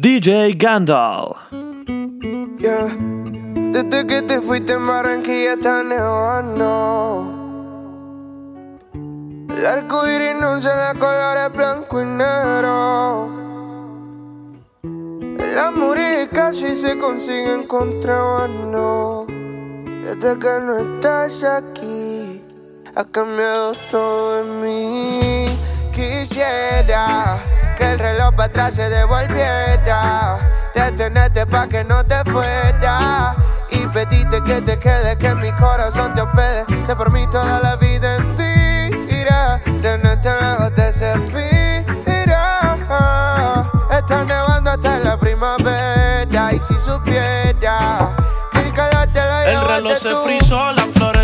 DJ Gandalf. Yeah. Desde que te fuiste en Barranquilla está nevando. El arco iris no se de colores blanco y negro. El amor y casi se consigue en contrabando. Desde que no estás aquí, ha cambiado todo en mí. Quisiera que el reloj para atrás se devolviera. Detenerte pa' que no te fuera. Y pediste que te quede, que mi corazón te hospede. Se por mí toda la vida en ti. Irá, tenerte lejos de ese Está nevando hasta la primavera. Y si supiera que el calor te lo El reloj se frizó,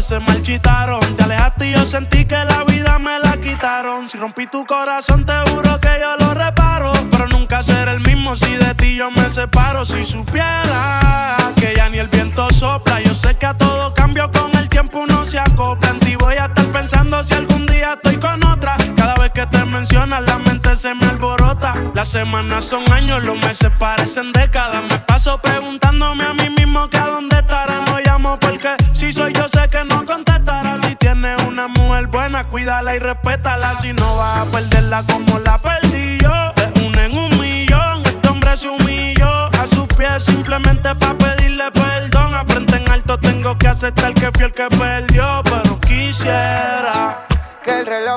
se marchitaron. Te alejaste y yo sentí que la vida me la quitaron. Si rompí tu corazón, te juro que yo lo reparo. Pero nunca seré el mismo si de ti yo me separo. Si supiera que ya ni el viento sopla, yo sé que a todo cambio con el tiempo uno se acopla. En ti voy a pensando si algún día estoy con otra. Cada vez que te mencionas, la mente se me alborota. Las semanas son años, los meses parecen décadas. Me paso preguntándome a mí mismo que a dónde estará. No llamo porque si soy yo sé que no contestará. Si tienes una mujer buena, cuídala y respétala. Si no vas a perderla como la perdí yo. De un en un millón, este hombre se humilló. A sus pies simplemente para pedirle perdón. A frente en alto tengo que aceptar que fui el que perdió.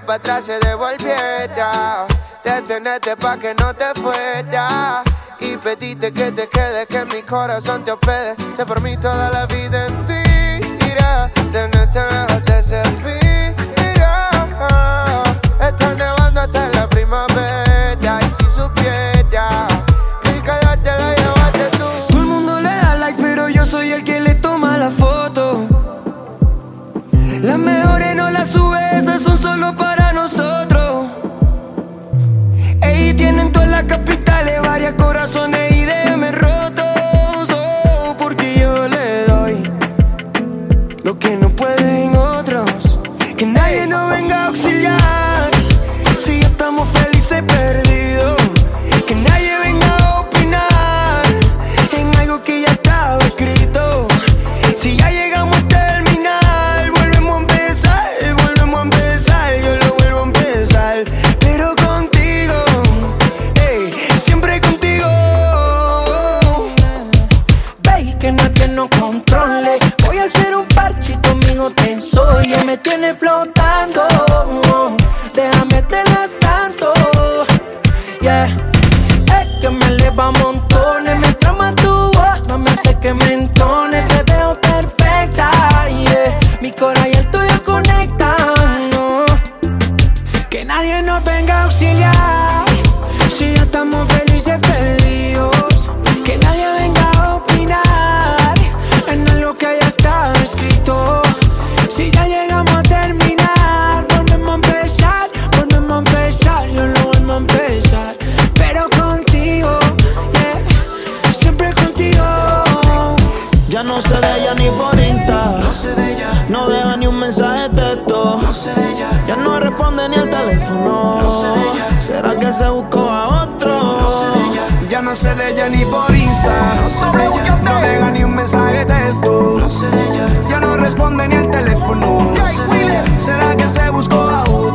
Para atrás se devolviera. Detenerte pa' que no te fuera. Y pediste que te quedes, que mi corazón te hospede. Se por mí toda la vida en ti. Tenerte lejos de ese ella. ¿Será que se buscó a otro? no sé de ella, Ya no sé de ella ni por Insta. no sé de ella, No deja ni un mensaje de texto. no sé de ella, Ya no responde ni el teléfono. no sé de ella, ¿Será que se buscó a otro?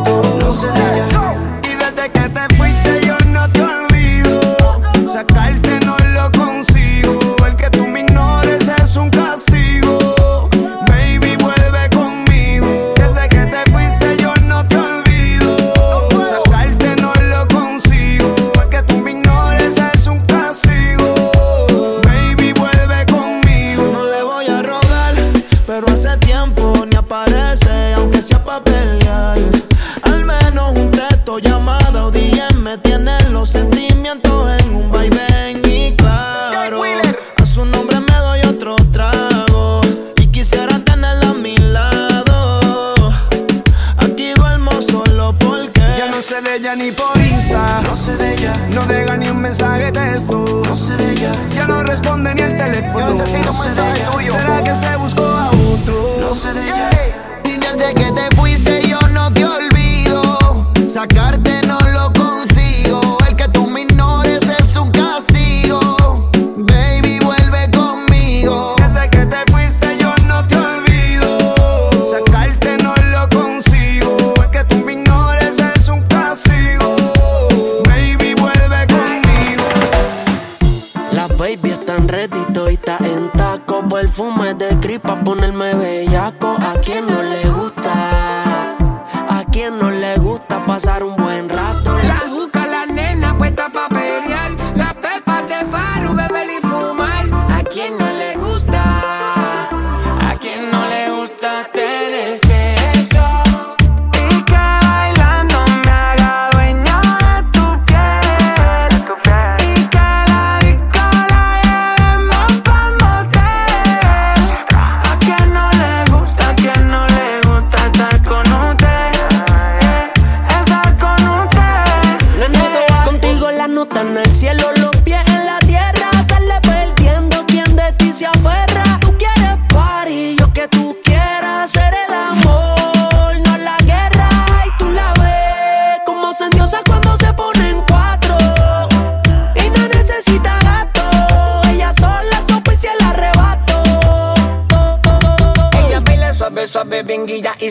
baby están ready, todita en taco. Perfume de cripa, ponerme bellaco. ¿A quien no le gusta? ¿A quien no le gusta pasar un buen rato? La juca, la nena, puesta pa' pelear. La pepa de faru, beber y fumar. ¿A quien no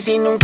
si nunca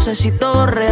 necesito re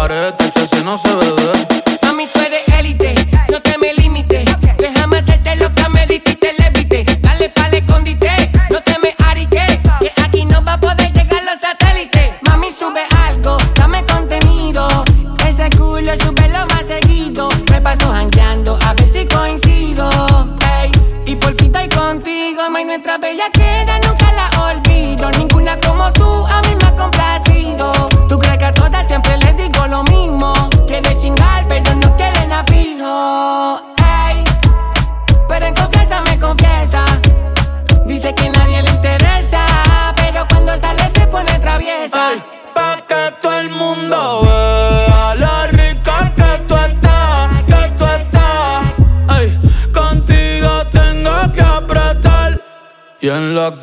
pared. Te si no se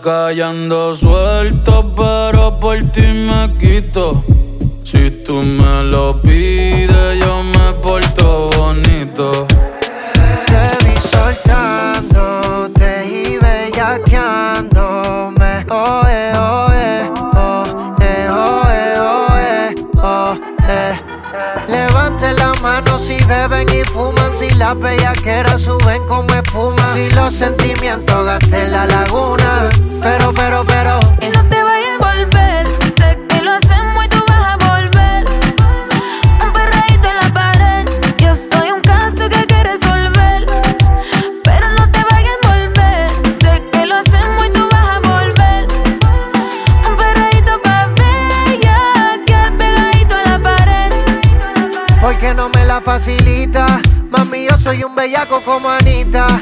callando suelto, pero por ti me quito. Si tú me lo pides, yo me porto bonito. Te vi soltándote y bellaqueándome. Oe, oe, oe, oe, oe, oe. Levante la mano si beben y fuman, si las bellaqueras suben como Si los sentimientos gasten la laguna pero, pero, pero. Y no te vayas a volver. Sé que lo hacemos y tú vas a volver. Un perreíto en la pared. Yo soy un caso que hay que resolver. Pero no te vayas a volver. Sé que lo hacemos y tú vas a volver. Un perreíto pa' bella. Que pegadito en la pared. Porque no me la facilita. Mami, yo soy un bellaco como Anita.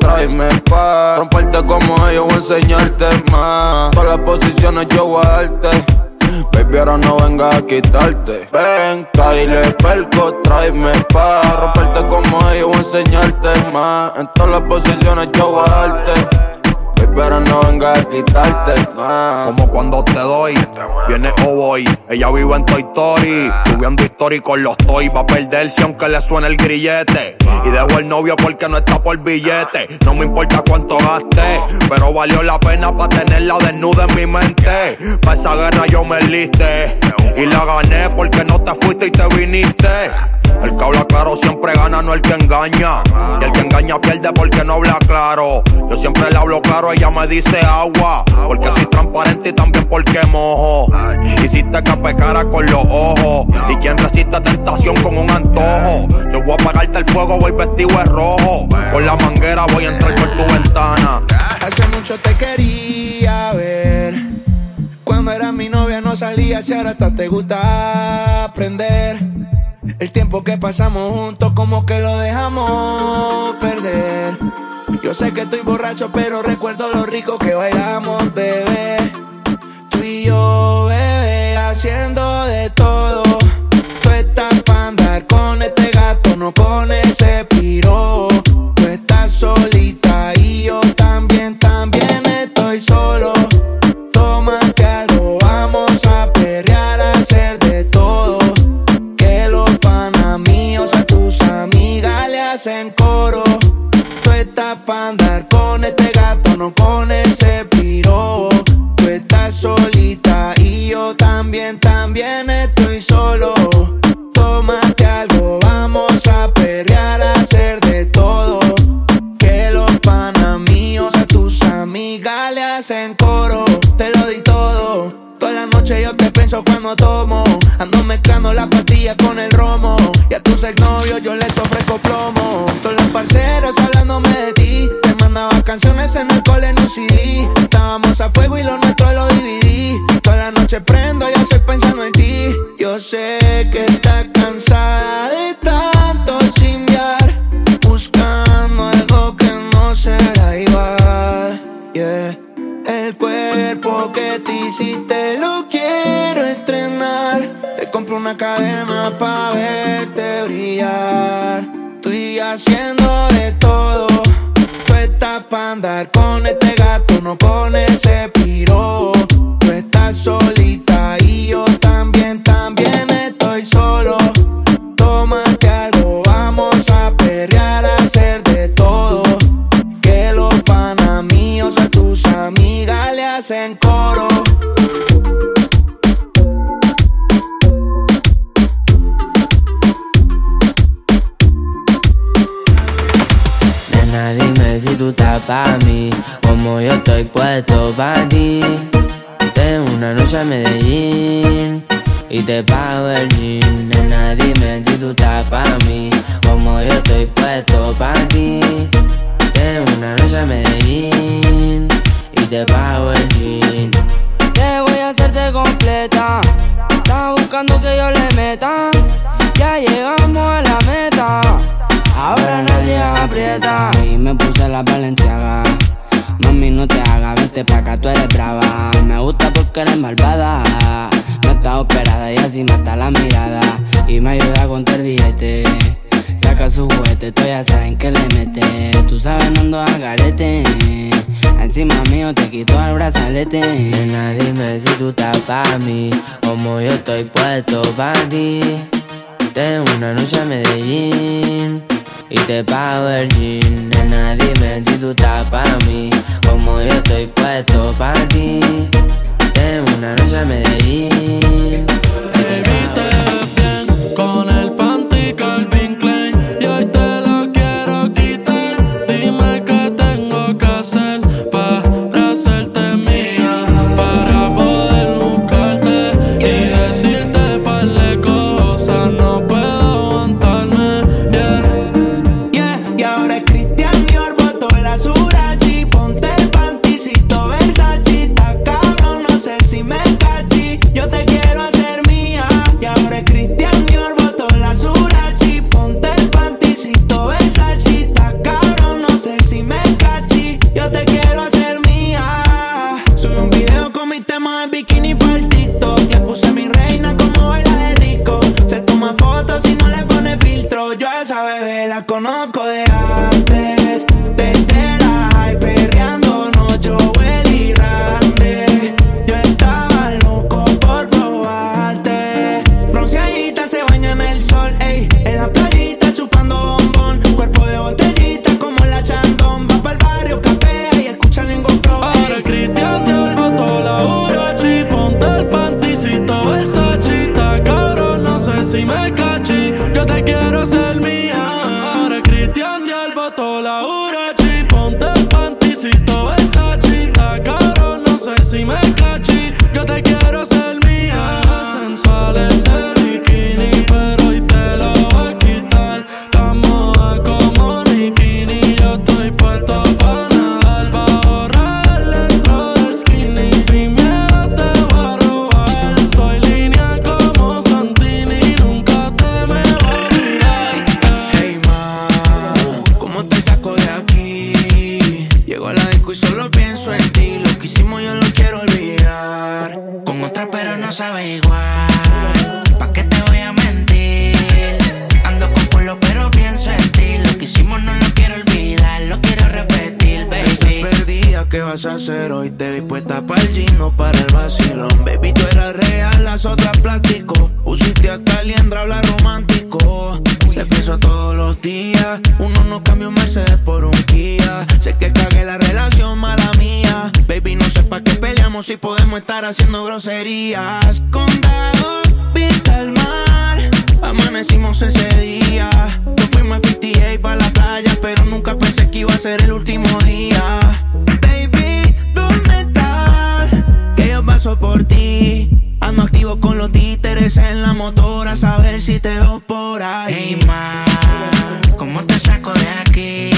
tráeme pa' romperte como ellos, voy a enseñarte más. Todas las posiciones yo voy a darte. Baby, ahora no venga a quitarte. Ven, Kyle, perco, tráeme pa' romperte como ellos, voy a enseñarte más. En todas las posiciones yo voy a darte pero no venga a quitarte Como cuando te doy, viene o voy. Ella vive en Toy Story, subiendo historia con los toy. Va a perderse aunque le suene el grillete. Y dejo el novio porque no está por billete. No me importa cuánto gaste, pero valió la pena para tenerla desnuda en mi mente. Pa' esa guerra yo me liste. Y la gané porque no te fuiste y te viniste. El que habla claro siempre gana, no el que engaña. Y el que engaña pierde porque no habla claro. Yo siempre le hablo claro, ella me dice agua. Porque soy transparente y también porque mojo. Hiciste que pecara con los ojos. Y quien resiste tentación con un antojo. Yo voy a apagarte el fuego, voy vestido de rojo. Con la manguera voy a entrar por tu ventana. Hace mucho te quería ver. Cuando era mi novia no salía, si ahora hasta te gusta aprender. El tiempo que pasamos juntos como que lo dejamos perder. Yo sé que estoy borracho, pero recuerdo lo rico que bailamos, bebé. Tú y yo, bebé, tus exnovios yo les ofrezco plomo. Todos los parceros hablándome de ti. Te mandaba canciones en el cole en un CD. Estábamos a fuego y lo nuestro lo dividí. Toda la noche prendo, ya estoy pensando en ti. Yo sé que estás cansada de tanto chingar. Buscando algo que no será igual. Yeah. El cuerpo que te hiciste lo quiero estrenar. Te compro una cadena pa' verte brillar. Estoy haciendo de todo. Tú estás pa' andar con este gato, no con ese pa' ti. Tengo una noche a Medellín y te pago el jean. Nena, dime si tú estás pa' mí, como yo estoy puesto pa' ti. Tengo una noche a Medellín y te pago el jean. Te voy a hacerte completa. Estás buscando que yo le meta. Ya llegamos a la meta. Ahora nadie aprieta. Y me puse la valenciaga. Mami, no te hagas, vente pa' acá, tú eres brava. Me gusta porque eres malvada. No estás operada y así mata la mirada. Y me ayuda a contar billete. Saca su juguete, tú ya saben que le mete. Tú sabes, no ando al garete. Encima mío te quito el brazalete. Nena, dime si tú estás pa' mí, como yo estoy puesto pa' ti. Tengo una noche a Medellín y te pago el jean. Nena, dime si tú estás pa' mí, como yo estoy puesto pa' ti. Tengo una noche a Medellín. Vas a hacer hoy? Te vi puesta para el gino, para el vacilón. Baby, tú eras real, las otras plástico. Usiste hasta liendra, habla romántico. Te pienso todos los días. Uno no cambia un Mercedes por un Kia. Sé que cagué la relación, mala mía. Baby, no sé pa' qué peleamos si podemos estar haciendo groserías. Condado, vista al mar. Amanecimos ese día. Nos fuimos a 58 pa' la playa, pero nunca pensé que iba a ser el último día. Baby, ¿dónde estás? Que yo paso por ti. Ando activo con los títeres en la motora, ¿sabes? ver si te veo por ahí. Hey, ma, ¿cómo te saco de aquí?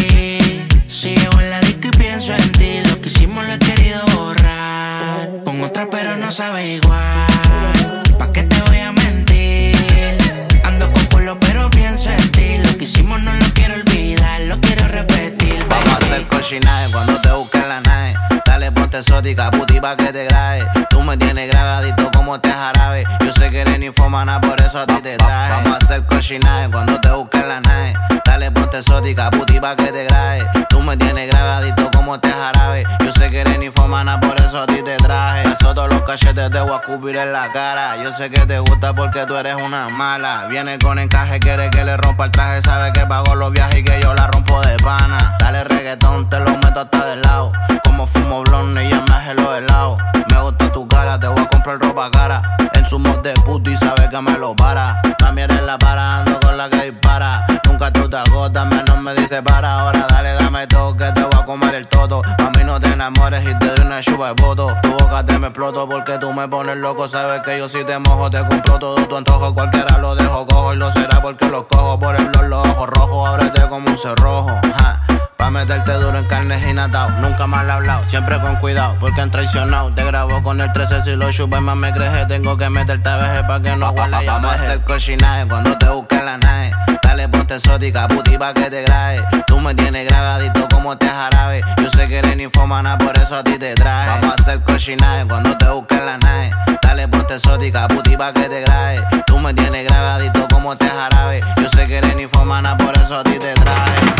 Si llevo en la disco y pienso en ti, lo que hicimos lo he querido borrar. Con otra, pero no sabe igual. ¿Pa' qué te voy Lo que hicimos no lo quiero olvidar, lo quiero repetir. Vamos a hacer cochinaje cuando te busquen la nave. Dale ponte exótica, puti pa' que te grabe. Tú me tienes grabadito como te jarabe. Yo sé que eres infomana, por eso a ti te traje. Vamos a hacer cochinaje cuando te busquen la nave. Dale ponte exótica, puti pa' que te grabe. Tú me tienes grabadito como te jarabe. Yo sé que eres infomana, por eso a ti te traje. Eso todos los cachetes te voy a escupir en la cara. Yo sé que te gusta porque tú eres una mala. Viene con encaje, quiere que le rompa el traje. Sabe que pago los viajes y que yo la rompo de pana. Dale reggaetón, te lo meto hasta del lado. Como fumo blonde y ya me los helados. Te voy a comprar ropa cara. En su mod de puto y sabe que me lo para. También en la para, ando con la que dispara. Nunca tú te agotas, menos me dice para. Ahora dale, dame todo que te voy a comer el toto. A mí no te enamores y te doy una chupa de voto. Tu boca te me exploto porque tú me pones loco. Sabes que yo si te mojo, te compro todo tu antojo. Cualquiera lo dejo cojo y lo será porque lo cojo por el blog, los ojos rojos. Ábrete como un cerrojo. Pa' meterte duro en carnes y natao. Nunca mal hablado, siempre con cuidado, porque han traicionado. Te grabo con el 13 si lo chupes más me crees. Tengo que meterte a veces pa' que no huela Vamos a hacer cochinaje cuando te busque la nave. Dale ponte exótica, puti pa' que te grabe. Tú me tienes grabadito como te jarabe. Yo sé que eres infomana, por eso a ti te traje. Vamos a hacer cochinaje cuando te busque la nave. Dale ponte exótica, puti pa' que te grabe. Tú me tienes grabadito como te jarabe. Yo sé que eres infomana, por eso a ti te traje.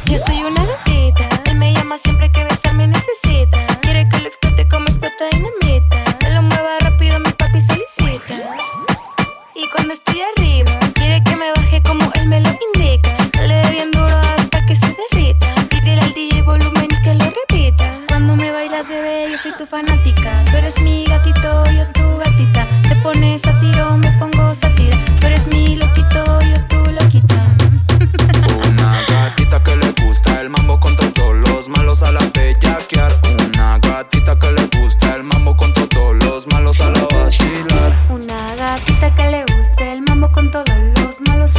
le guste el mambo con todos los malos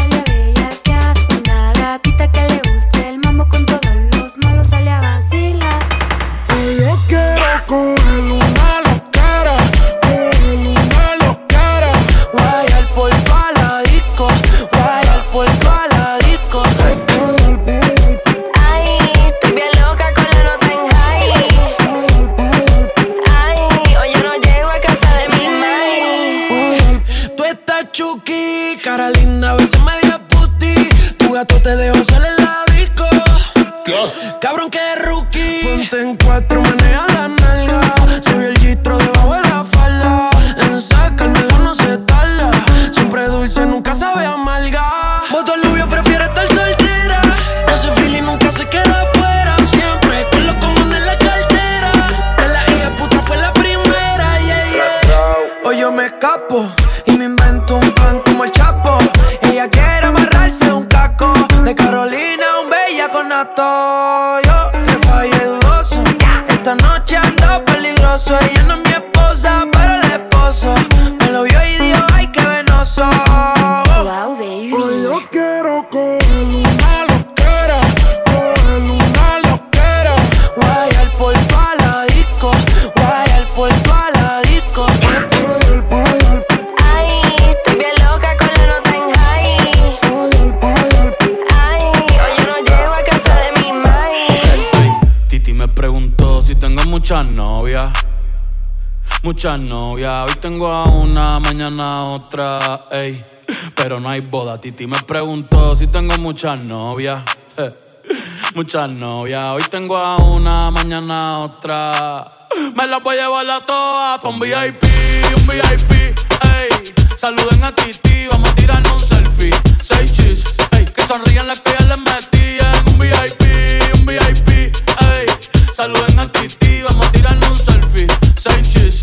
muchas novias. Hoy tengo a una, mañana otra, ey. Pero no hay boda. Titi me preguntó si tengo muchas novias. Muchas novias. Hoy tengo a una, mañana otra. Me las voy a llevar a todas pa' un VIP, un VIP, ey. Saluden a Titi, vamos a tirar un selfie. Seis chis, ey. Que sonrían las que ya les metí en un VIP, un VIP, ey. Saluden a Titi, vamos a tirar un selfie. Seis chis,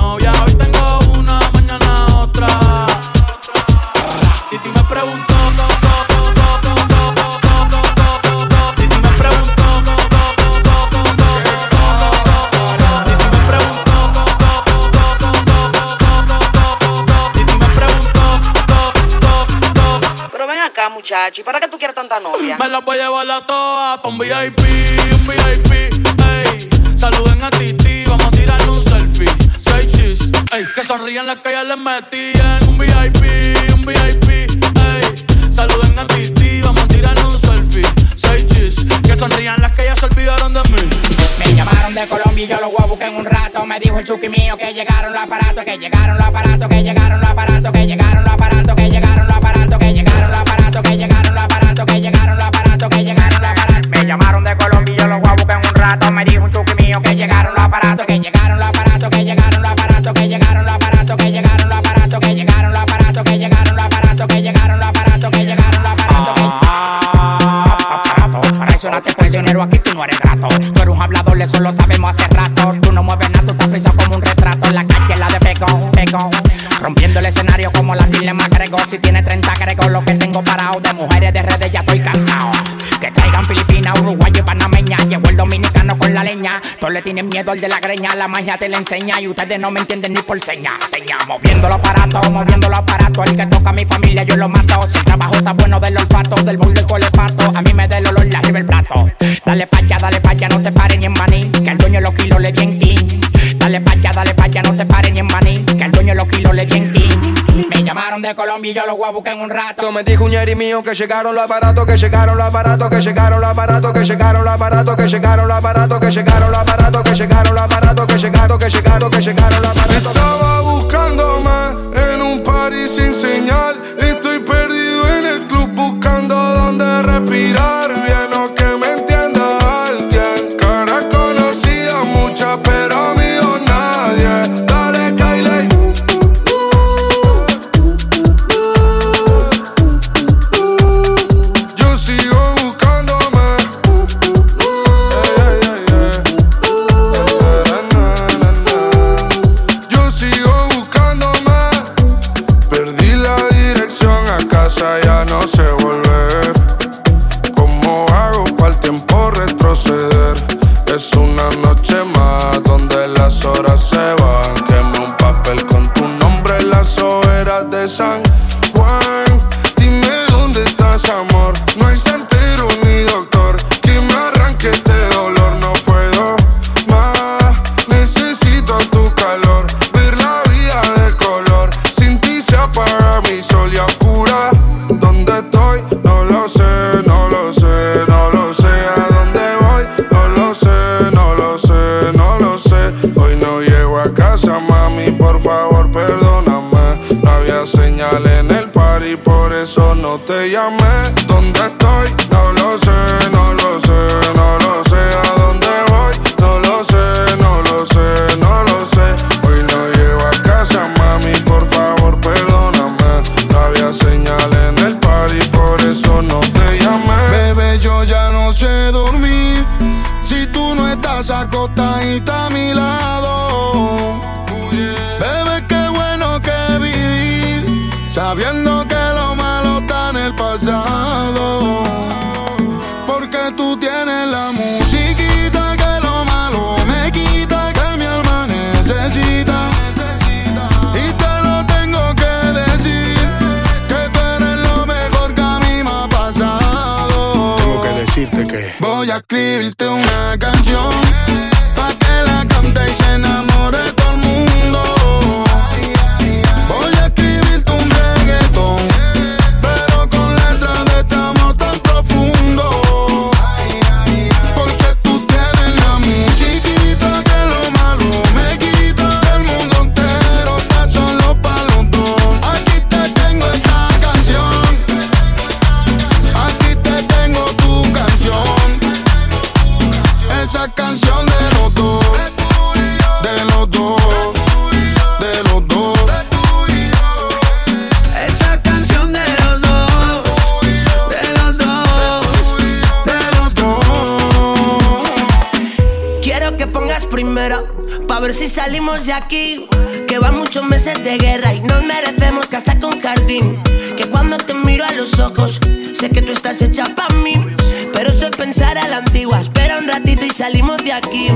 muchacho, ¿y para qué tú quieres tanta novia? Me la voy a llevar a todas pa' un VIP, un VIP, ey. Saluden a Titi, vamos a tirarle un selfie. Seis chis, ey. Que sonrían las que ya les metían. Un VIP, un VIP, ey. Saluden a Titi, vamos a tirarle un selfie. Seis chis, que sonrían las que ya se olvidaron de mí. Me llamaron de Colombia y yo los voy a buscar en un rato. Me dijo el chuki mío que llegaron los aparatos, que llegaron los aparatos, que llegaron los aparatos, que llegaron los aparatos, que llegaron rato. Me dijo un chuki mío que llegaron los aparatos, que llegaron los aparatos, que llegaron los aparatos, que llegaron los aparatos, que llegaron los aparatos, que llegaron los aparatos, que llegaron los aparatos, que llegaron los aparatos, que llegaron los aparatos, que Traicionaste por dinero, aquí tú no eres grato. Tú eres un hablador, eso lo sabemos hace rato. Tú no mueves nada, tú estás frisado como un retrato. En la calle, la de pegón, pegón. Rompiendo el escenario como la Dile McGregor. Si tiene 30 agrego lo que tengo parado. De mujeres leña. Todos le tienen miedo al de la greña. La magia te la enseña y ustedes no me entienden ni por seña. Seña, moviendo los aparatos, moviendo los aparatos. El que toca a mi familia, yo lo mato. Si el trabajo está bueno del olfato, del bull del colepato. A mí me da el olor, la arriba el plato. Dale pa' allá, dale pa' allá, no te pares ni en maní. Que el dueño los kilos le di en. Dale pa' allá, dale pa' allá, no te pares ni en maní. Que el dueño los kilos le di de Colombia y yo los voy a buscar en un rato. Me dijo un yeri mío que llegaron los aparatos, que llegaron los aparatos, que llegaron los aparatos, que llegaron los aparatos, que llegaron los aparatos, que llegaron los aparatos, que llegaron los aparatos, que llegaron, que llegaron, que llegaron los aparatos. Estaba buscándome en un party sin señal. Estoy perdido en el club buscando dónde respirar. Ya no sé volver. ¿Cómo hago para el tiempo retroceder? Es una noche más donde las horas salimos de aquí. Que van muchos meses de guerra y nos merecemos casar con jardín. Que cuando te miro a los ojos, sé que tú estás hecha para mí. Pero eso es pensar a la antigua. Espera un ratito y salimos de aquí.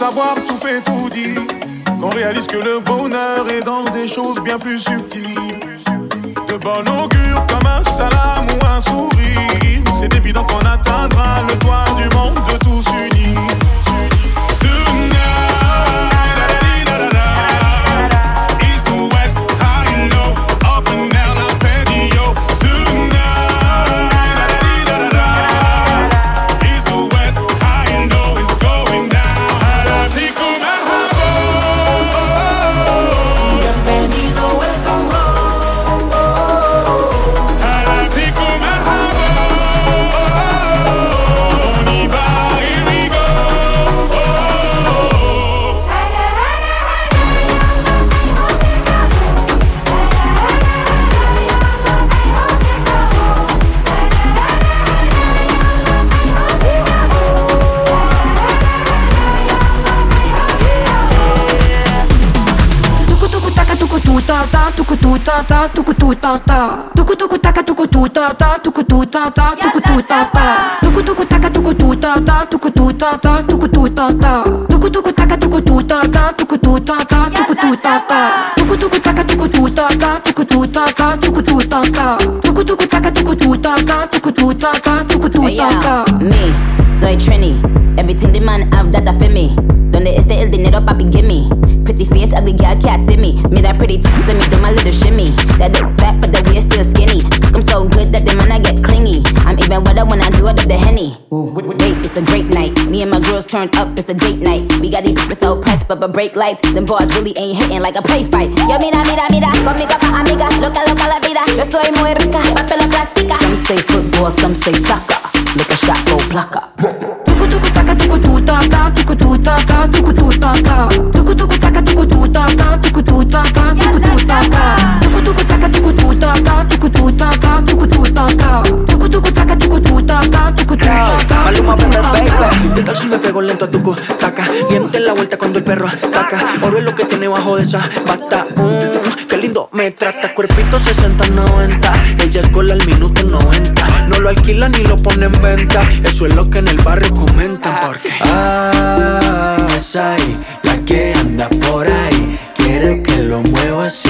Savoir tout fait tout dit qu'on réalise que le bonheur est dans des choses bien plus subtiles. De bon augure comme un salam ou un sourire. C'est évident qu'on atteindra le toit du monde de tous unis. Ta tuku tu ta ta Tuku tuku taka tuku tu ta ta tuku tu ta ta tuku tu ta ta Tuku tuku taka tuku tu ta ta tuku tu ta ta tuku tu ta ta Tuku tuku taka tuku tu ta ta tuku tu ta ta tuku tu ta ta Tuku tuku taka tuku tu ta ta tuku tu ta ta tuku tu ta ta Tuku tuku taka tuku tu ta ta tuku tu ta ta tuku tu ta ta Me, soy Trini. Everything the man have that I feel me. Donde este el dinero, papi, gimme. Pretty face, ugly girl can't see me. Me that pretty teeth, let me do my little shimmy. That looks fat, but the waist still skinny. I'm so good that the man I get clingy. I'm even wetter when I do it with the henny. Wait, it's a great night. Me and my girls turned up, it's a date night. We got these it's so pressed, but but break lights. Them bars really ain't hitting like a play fight. Yo, mira, mira, mira, conmigo pa amiga, loca, loca la vida. Yo soy muy rica, papel plástica. Some say football, some say soccer. Look a shot, go plucker. Tal si me pego lento a tu taca? Diente en la vuelta cuando el perro ataca. Oro es lo que tiene bajo de esa bata. Mm, qué lindo me trata. Cuerpito 60-90. Ella es gol al minuto 90. No lo alquilan ni lo ponen en venta. Eso es lo que en el barrio comentan. Porque. Ah, es ahí, la que anda por ahí. Quiere que lo mueva así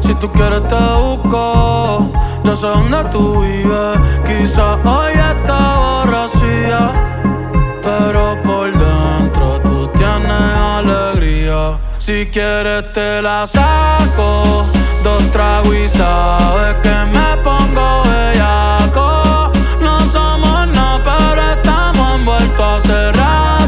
Si tú quieres te busco, yo sé dónde tú vives. Quizás hoy está borracía, pero por dentro tú tienes alegría. Si quieres te la saco, dos tragos y sabes que me pongo bellaco. No somos nada, pero estamos envueltos hace rato.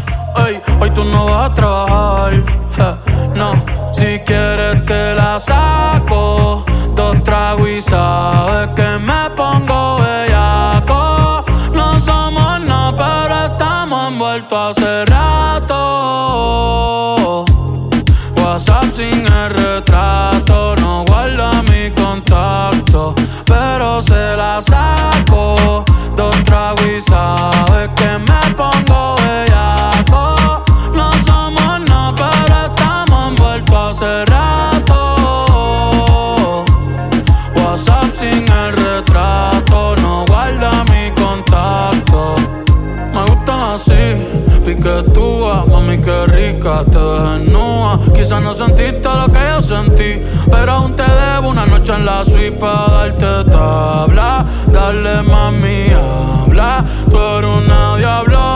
Ey, hoy tú no vas a trabajar. no, si quieres te la saco. Dos tragos y sabes que me Quizás no sentiste lo que yo sentí, pero aún te debo una noche en la suite para darte tabla. Dale mami, habla, tú eres una diablona.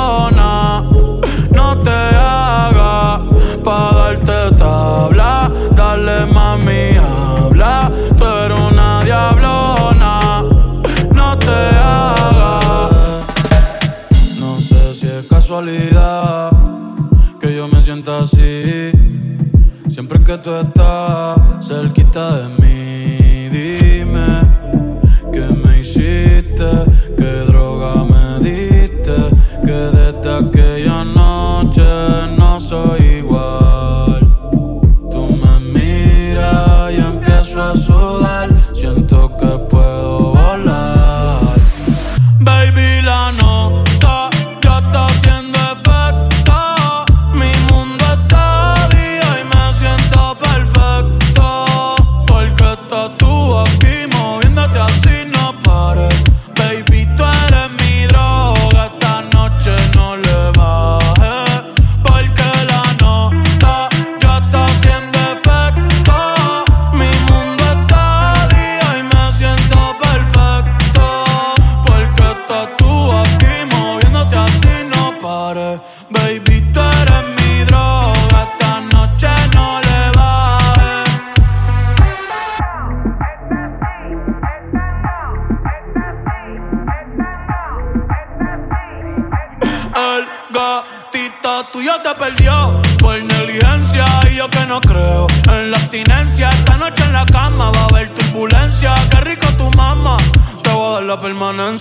Que tú estás cerquita de mí,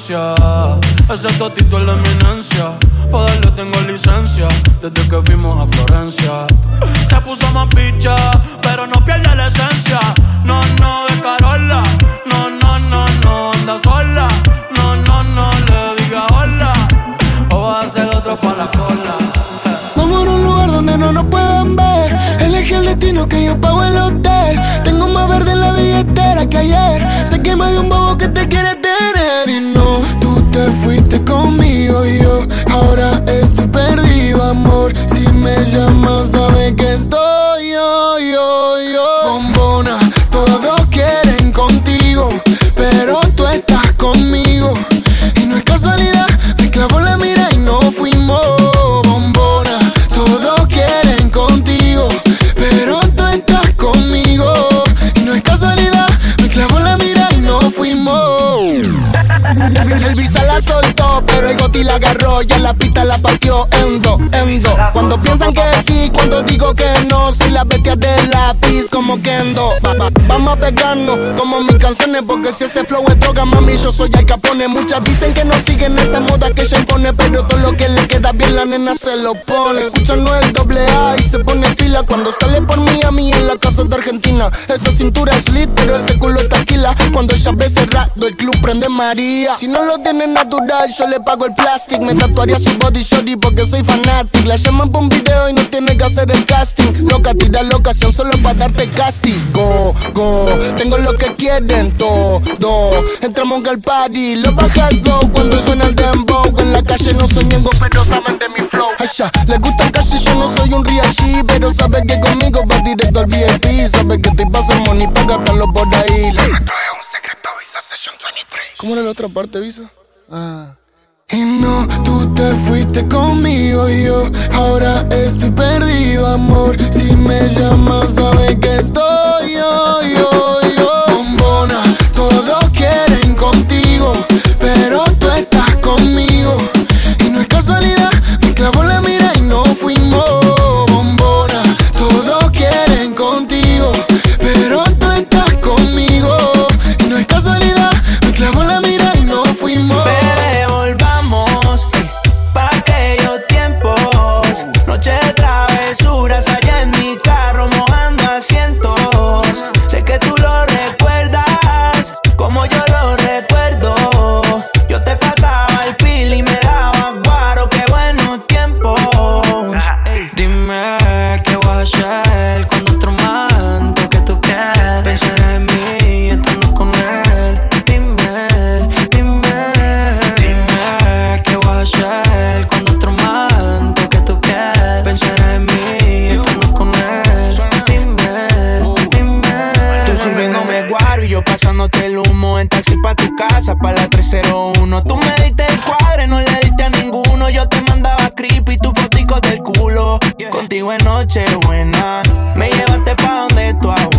permanencia. Ese totito es la eminencia. Porque si ese flow es droga, mami, yo soy al capone. Muchas dicen que no siguen esa moda que ella impone. Pero todo lo que le queda bien, la nena se lo pone. Escuchan no el doble A y se pone pila. Cuando sale por Miami en la casa de Argentina. Esa cintura es lit, pero ese culo está tequila. Cuando sabe cerrado, el club prende María. Si no lo tienes natural, yo le pago el plastic. Me tatuaría su body shorty porque soy fanatic. La llaman por un video y no tiene que hacer el casting. Loca, tira la ocasión solo para darte castigo. Go, tengo lo que quieren todo. Entramos al party, lo bajas low cuando suena el dembow. En la calle no soy miembro, pero saben de mi flow. Ay, ya, les gusta casi yo no soy un real G, pero sabe que conmigo va directo al VIP. Sabe que te pasa money para gastarlo por ahí es un secreto Visa Session 23. ¿Cómo era la otra parte, Visa? Ah. Y no, tú te fuiste conmigo y yo ahora estoy perdido, amor. Si me llamas, sabes que estoy yo, yo, yo. Bombona, todos quieren contigo, pero tú estás conmigo. Y no es casualidad. del culo. Contigo es noche buena. Me llevaste pa' donde tu abuela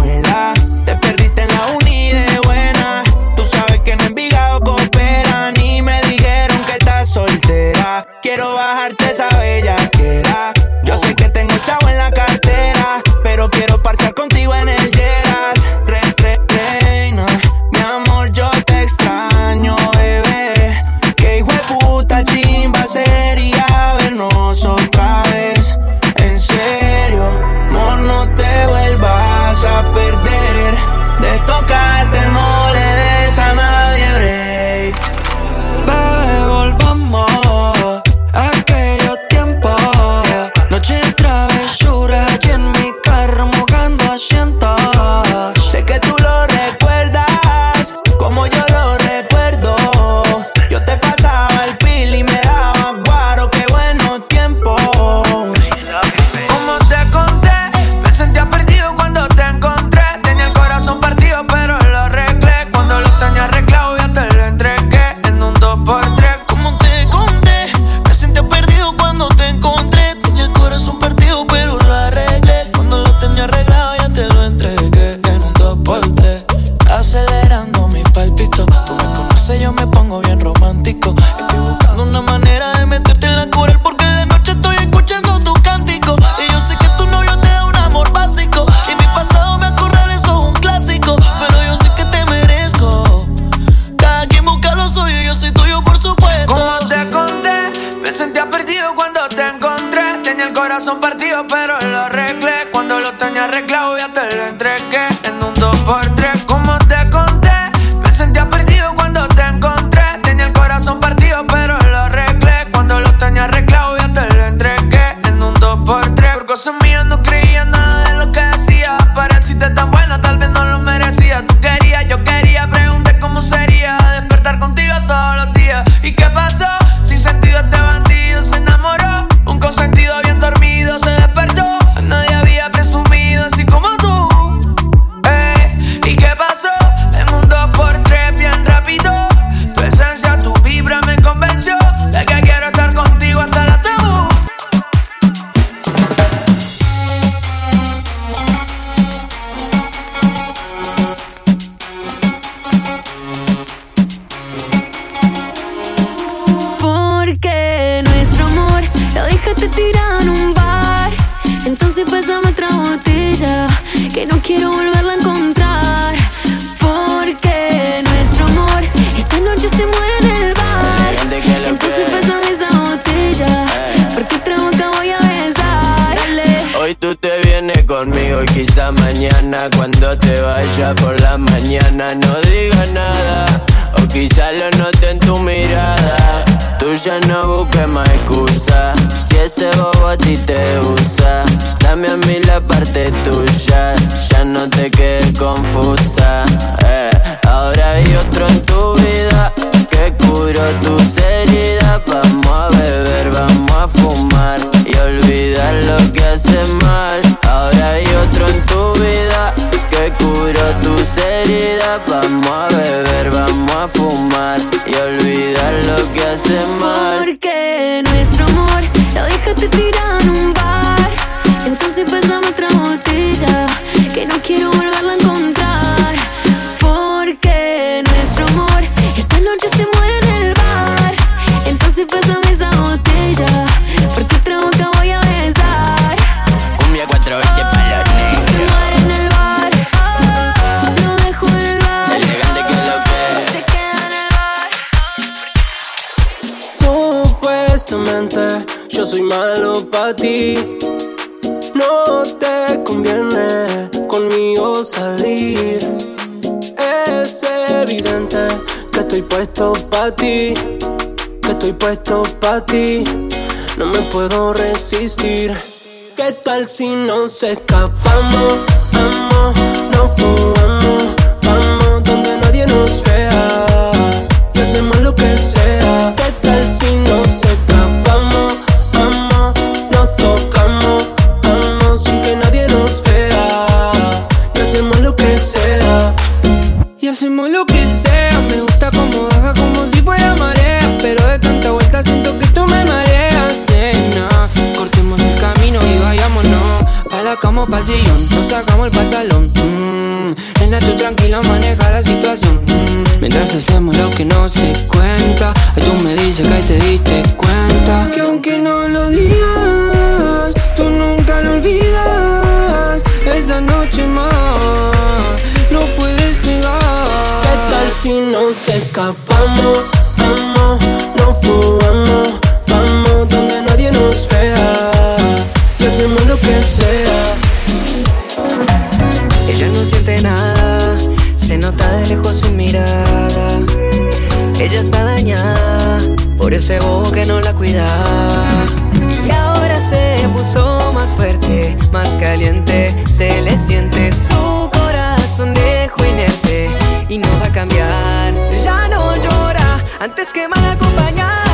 que estoy puesto pa' ti. No me puedo resistir. ¿Qué tal si nos escapamos? Vamos, no fue el pantalón. Se nota de lejos su mirada. Ella está dañada por ese bobo que no la cuida. Y ahora se puso más fuerte, más caliente. Se le siente su corazón de inerte y no va a cambiar. Ya no llora antes que mal acompañar.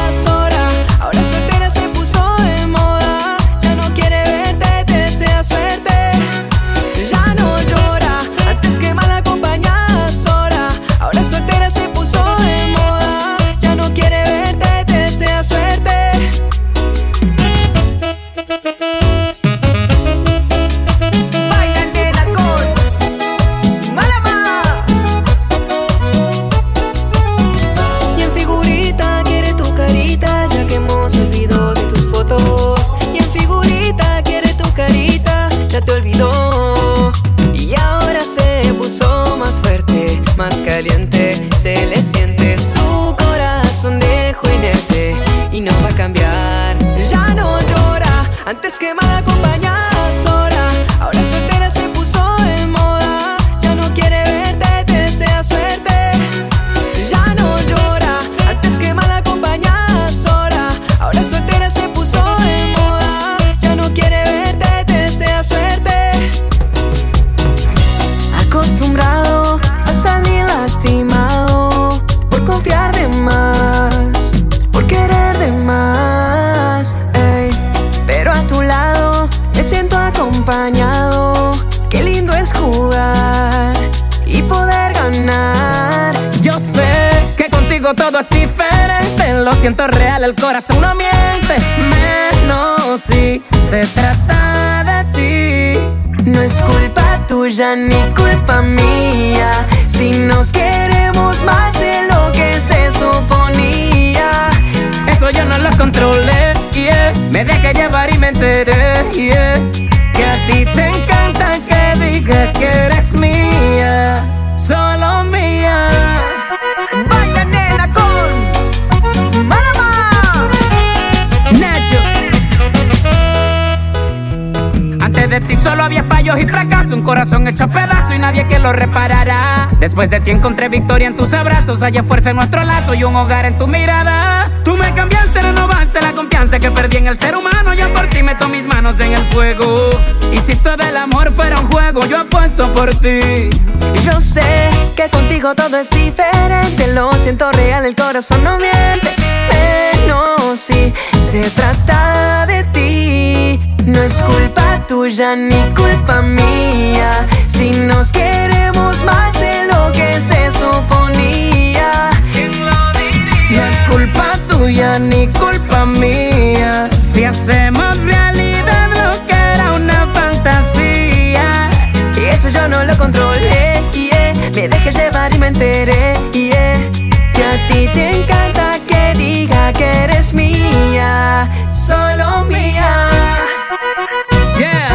duele el corazón no miente, menos si se trata de ti. No es culpa tuya ni culpa mía, si nos queremos más de lo que se suponía. Eso yo no lo controlé, yeah. me dejé llevar y me enteré, yeah. que a ti te encanta que digas que eres mía. De ti solo había fallos y fracasos, un corazón hecho pedazo y nadie que lo reparará. Después de ti encontré victoria en tus abrazos, haya fuerza en nuestro lazo y un hogar en tu mirada. Tú me cambiaste, renovaste la confianza que perdí en el ser humano, yo por ti meto mis manos en el fuego. Esto del amor fuera un juego, yo apuesto por ti. Yo sé que contigo todo es diferente, lo siento real, el corazón no miente. Pero si se trata de ti, no es culpa tuya ni culpa mía. Si nos queremos más de lo que se suponía. No es culpa tuya ni culpa mía. Si hacemos realidad lo que era una fantasía. Y eso yo no lo controlé, yeah. me dejé llevar y me enteré diga que eres mía, solo mía. Yeah.